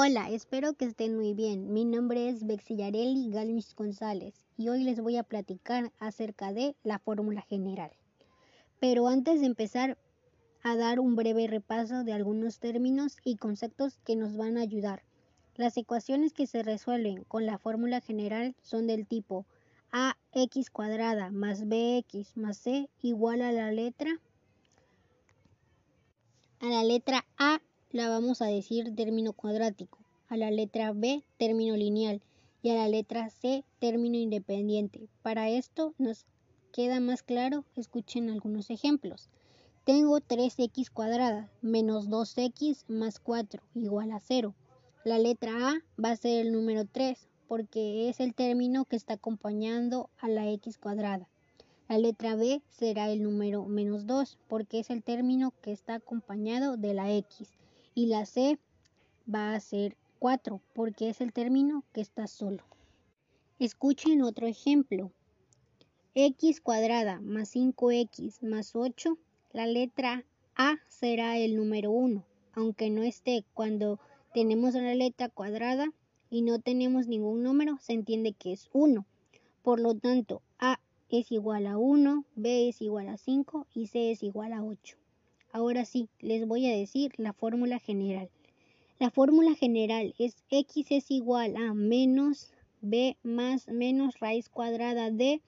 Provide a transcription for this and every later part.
Hola, espero que estén muy bien. Mi nombre es Bexillarelli Galvis González y hoy les voy a platicar acerca de la fórmula general. Pero antes de empezar a dar un breve repaso de algunos términos y conceptos que nos van a ayudar. Las ecuaciones que se resuelven con la fórmula general son del tipo ax cuadrada más bx más c igual a la letra a la letra A la vamos a decir término cuadrático, a la letra B término lineal y a la letra C término independiente. Para esto nos queda más claro, escuchen algunos ejemplos. Tengo 3x cuadrada menos 2x más 4 igual a 0. La letra A va a ser el número 3 porque es el término que está acompañando a la x cuadrada. La letra B será el número menos 2 porque es el término que está acompañado de la x. Y la C va a ser 4 porque es el término que está solo. Escuchen otro ejemplo. x cuadrada más 5x más 8. La letra A será el número 1, aunque no esté cuando tenemos la letra cuadrada y no tenemos ningún número, se entiende que es 1. Por lo tanto, A es igual a 1, B es igual a 5 y C es igual a 8. Ahora sí, les voy a decir la fórmula general. La fórmula general es x es igual a menos b más menos raíz cuadrada de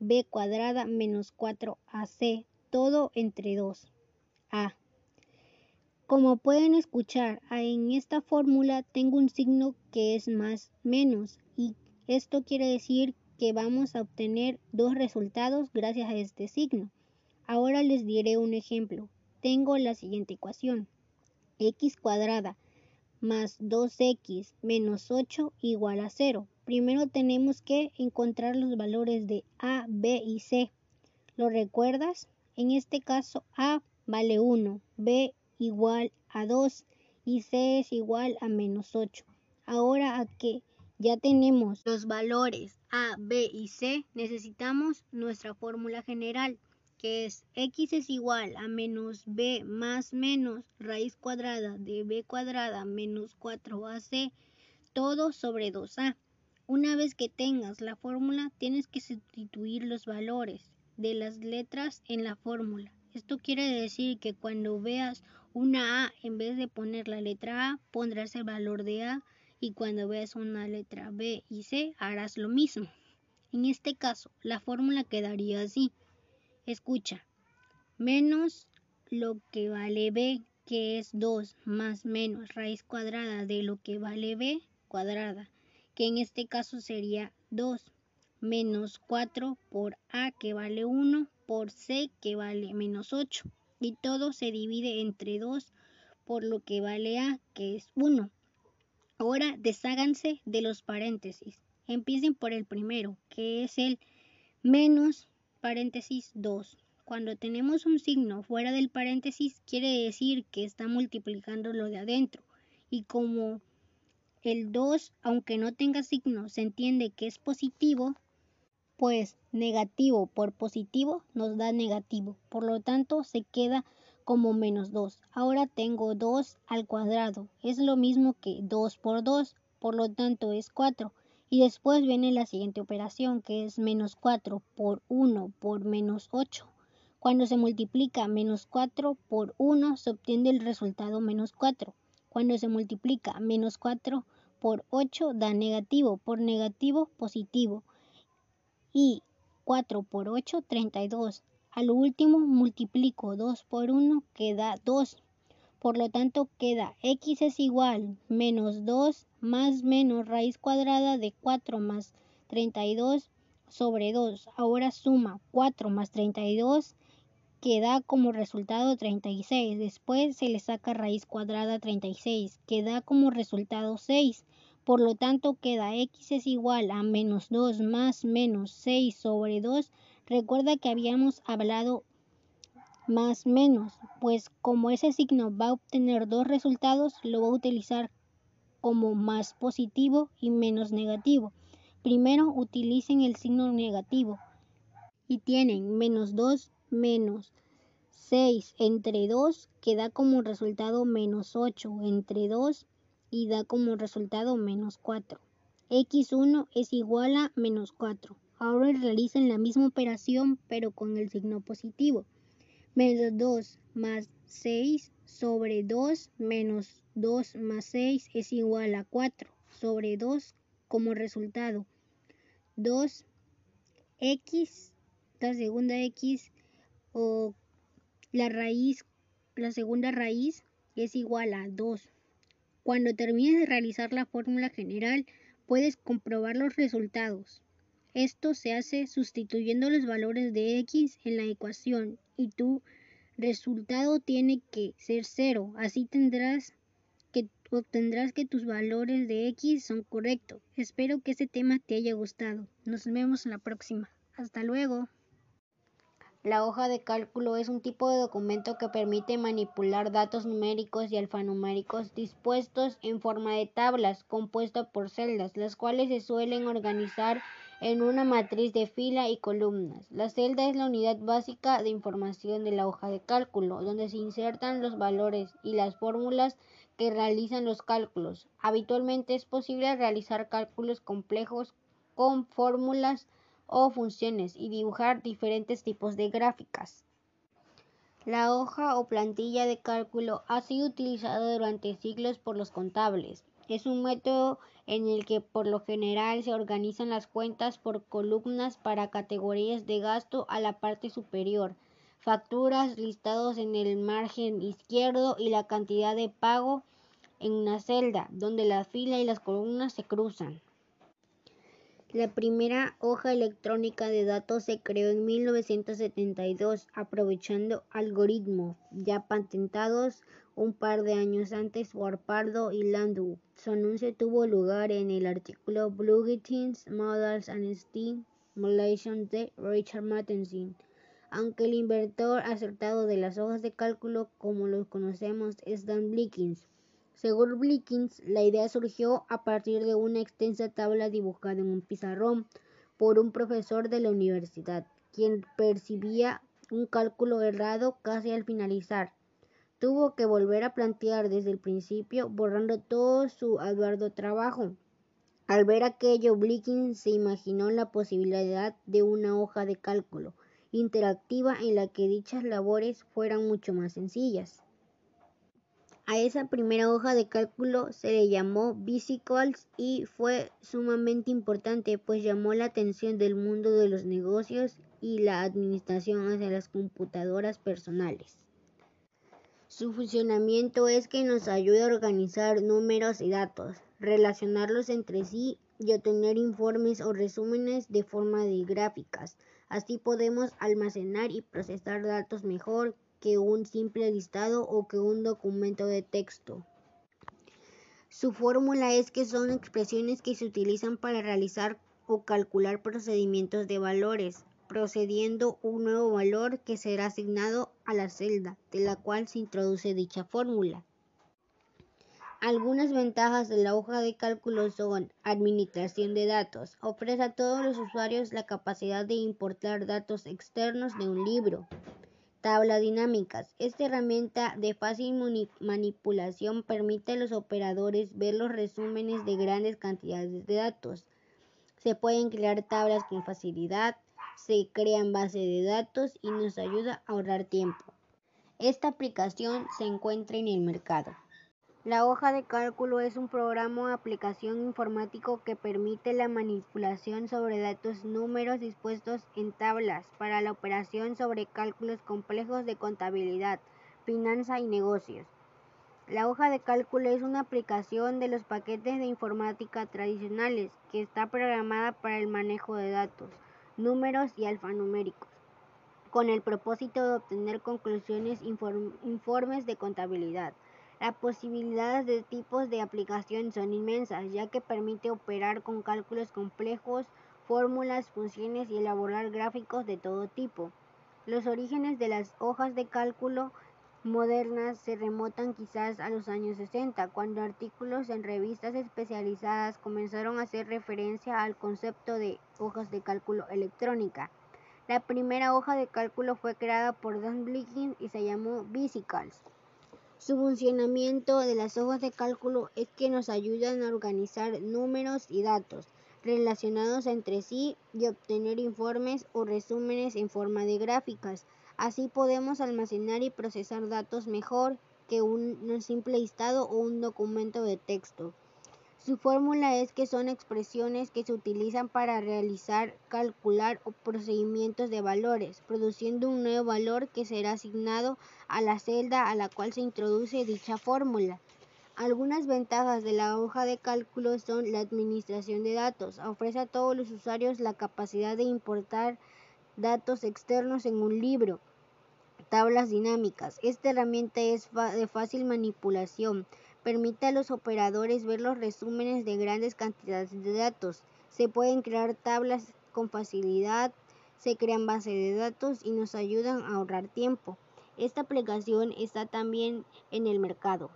b cuadrada menos 4ac, todo entre 2a. Como pueden escuchar, en esta fórmula tengo un signo que es más menos y esto quiere decir que vamos a obtener dos resultados gracias a este signo. Ahora les diré un ejemplo. Tengo la siguiente ecuación. x cuadrada más 2x menos 8 igual a 0. Primero tenemos que encontrar los valores de a, b y c. ¿Lo recuerdas? En este caso a vale 1, b igual a 2 y c es igual a menos 8. Ahora que ya tenemos los valores A, B y C, necesitamos nuestra fórmula general, que es x es igual a menos b más menos raíz cuadrada de b cuadrada menos 4ac, todo sobre 2a. Una vez que tengas la fórmula, tienes que sustituir los valores de las letras en la fórmula. Esto quiere decir que cuando veas una A, en vez de poner la letra A, pondrás el valor de A y cuando veas una letra B y C harás lo mismo. En este caso, la fórmula quedaría así. Escucha, menos lo que vale B, que es 2 más menos raíz cuadrada de lo que vale B cuadrada, que en este caso sería 2 menos 4 por A que vale 1 por C que vale menos 8 y todo se divide entre 2 por lo que vale A que es 1 Ahora desháganse de los paréntesis. Empiecen por el primero, que es el menos paréntesis 2. Cuando tenemos un signo fuera del paréntesis, quiere decir que está multiplicando lo de adentro. Y como el 2, aunque no tenga signo, se entiende que es positivo, pues negativo por positivo nos da negativo. Por lo tanto, se queda como menos 2. Ahora tengo 2 al cuadrado. Es lo mismo que 2 por 2, por lo tanto es 4. Y después viene la siguiente operación que es menos 4 por 1 por menos 8. Cuando se multiplica menos 4 por 1 se obtiene el resultado menos 4. Cuando se multiplica menos 4 por 8 da negativo, por negativo positivo. Y 4 por 8, 32. A lo último multiplico 2 por 1 que da 2. Por lo tanto queda x es igual menos 2 más menos raíz cuadrada de 4 más 32 sobre 2. Ahora suma 4 más 32 que da como resultado 36. Después se le saca raíz cuadrada 36 que da como resultado 6. Por lo tanto queda x es igual a menos 2 más menos 6 sobre 2 Recuerda que habíamos hablado más menos, pues como ese signo va a obtener dos resultados, lo voy a utilizar como más positivo y menos negativo. Primero utilicen el signo negativo y tienen menos 2 menos 6 entre 2 que da como resultado menos 8 entre 2 y da como resultado menos 4. x1 es igual a menos 4. Ahora realicen la misma operación pero con el signo positivo. Menos 2 más 6 sobre 2 menos 2 más 6 es igual a 4 sobre 2 como resultado. 2 x, la segunda x o la raíz, la segunda raíz es igual a 2. Cuando termines de realizar la fórmula general, puedes comprobar los resultados. Esto se hace sustituyendo los valores de x en la ecuación y tu resultado tiene que ser 0. Así tendrás que obtendrás que tus valores de x son correctos. Espero que este tema te haya gustado. Nos vemos en la próxima. Hasta luego. La hoja de cálculo es un tipo de documento que permite manipular datos numéricos y alfanuméricos dispuestos en forma de tablas compuestas por celdas, las cuales se suelen organizar en una matriz de fila y columnas. La celda es la unidad básica de información de la hoja de cálculo, donde se insertan los valores y las fórmulas que realizan los cálculos. Habitualmente es posible realizar cálculos complejos con fórmulas o funciones y dibujar diferentes tipos de gráficas. La hoja o plantilla de cálculo ha sido utilizada durante siglos por los contables. Es un método en el que por lo general se organizan las cuentas por columnas para categorías de gasto a la parte superior, facturas listados en el margen izquierdo y la cantidad de pago en una celda, donde la fila y las columnas se cruzan. La primera hoja electrónica de datos se creó en 1972 aprovechando algoritmos ya patentados un par de años antes por y Landau. Su anuncio tuvo lugar en el artículo Bulletins, Models and Stimulation de Richard Matheson. Aunque el inventor acertado de las hojas de cálculo como los conocemos es Dan Blickins. Según Blickins, la idea surgió a partir de una extensa tabla dibujada en un pizarrón por un profesor de la universidad, quien percibía un cálculo errado casi al finalizar. Tuvo que volver a plantear desde el principio, borrando todo su arduo trabajo. Al ver aquello, Blickins se imaginó la posibilidad de una hoja de cálculo interactiva en la que dichas labores fueran mucho más sencillas. A esa primera hoja de cálculo se le llamó Vesicles y fue sumamente importante pues llamó la atención del mundo de los negocios y la administración hacia las computadoras personales. Su funcionamiento es que nos ayuda a organizar números y datos, relacionarlos entre sí y obtener informes o resúmenes de forma de gráficas. Así podemos almacenar y procesar datos mejor, que un simple listado o que un documento de texto. Su fórmula es que son expresiones que se utilizan para realizar o calcular procedimientos de valores, procediendo un nuevo valor que será asignado a la celda de la cual se introduce dicha fórmula. Algunas ventajas de la hoja de cálculo son administración de datos. Ofrece a todos los usuarios la capacidad de importar datos externos de un libro, Tablas dinámicas. Esta herramienta de fácil manipulación permite a los operadores ver los resúmenes de grandes cantidades de datos. Se pueden crear tablas con facilidad, se crean bases de datos y nos ayuda a ahorrar tiempo. Esta aplicación se encuentra en el mercado. La hoja de cálculo es un programa o aplicación informático que permite la manipulación sobre datos números dispuestos en tablas para la operación sobre cálculos complejos de contabilidad, finanza y negocios. La hoja de cálculo es una aplicación de los paquetes de informática tradicionales que está programada para el manejo de datos, números y alfanuméricos, con el propósito de obtener conclusiones informes de contabilidad. Las posibilidades de tipos de aplicación son inmensas, ya que permite operar con cálculos complejos, fórmulas, funciones y elaborar gráficos de todo tipo. Los orígenes de las hojas de cálculo modernas se remontan quizás a los años 60, cuando artículos en revistas especializadas comenzaron a hacer referencia al concepto de hojas de cálculo electrónica. La primera hoja de cálculo fue creada por Dan Blickin y se llamó Vesicles. Su funcionamiento de las hojas de cálculo es que nos ayudan a organizar números y datos relacionados entre sí y obtener informes o resúmenes en forma de gráficas. Así podemos almacenar y procesar datos mejor que un simple listado o un documento de texto. Su fórmula es que son expresiones que se utilizan para realizar, calcular o procedimientos de valores, produciendo un nuevo valor que será asignado a la celda a la cual se introduce dicha fórmula. Algunas ventajas de la hoja de cálculo son la administración de datos. Ofrece a todos los usuarios la capacidad de importar datos externos en un libro. Tablas dinámicas. Esta herramienta es de fácil manipulación permite a los operadores ver los resúmenes de grandes cantidades de datos. Se pueden crear tablas con facilidad, se crean bases de datos y nos ayudan a ahorrar tiempo. Esta aplicación está también en el mercado.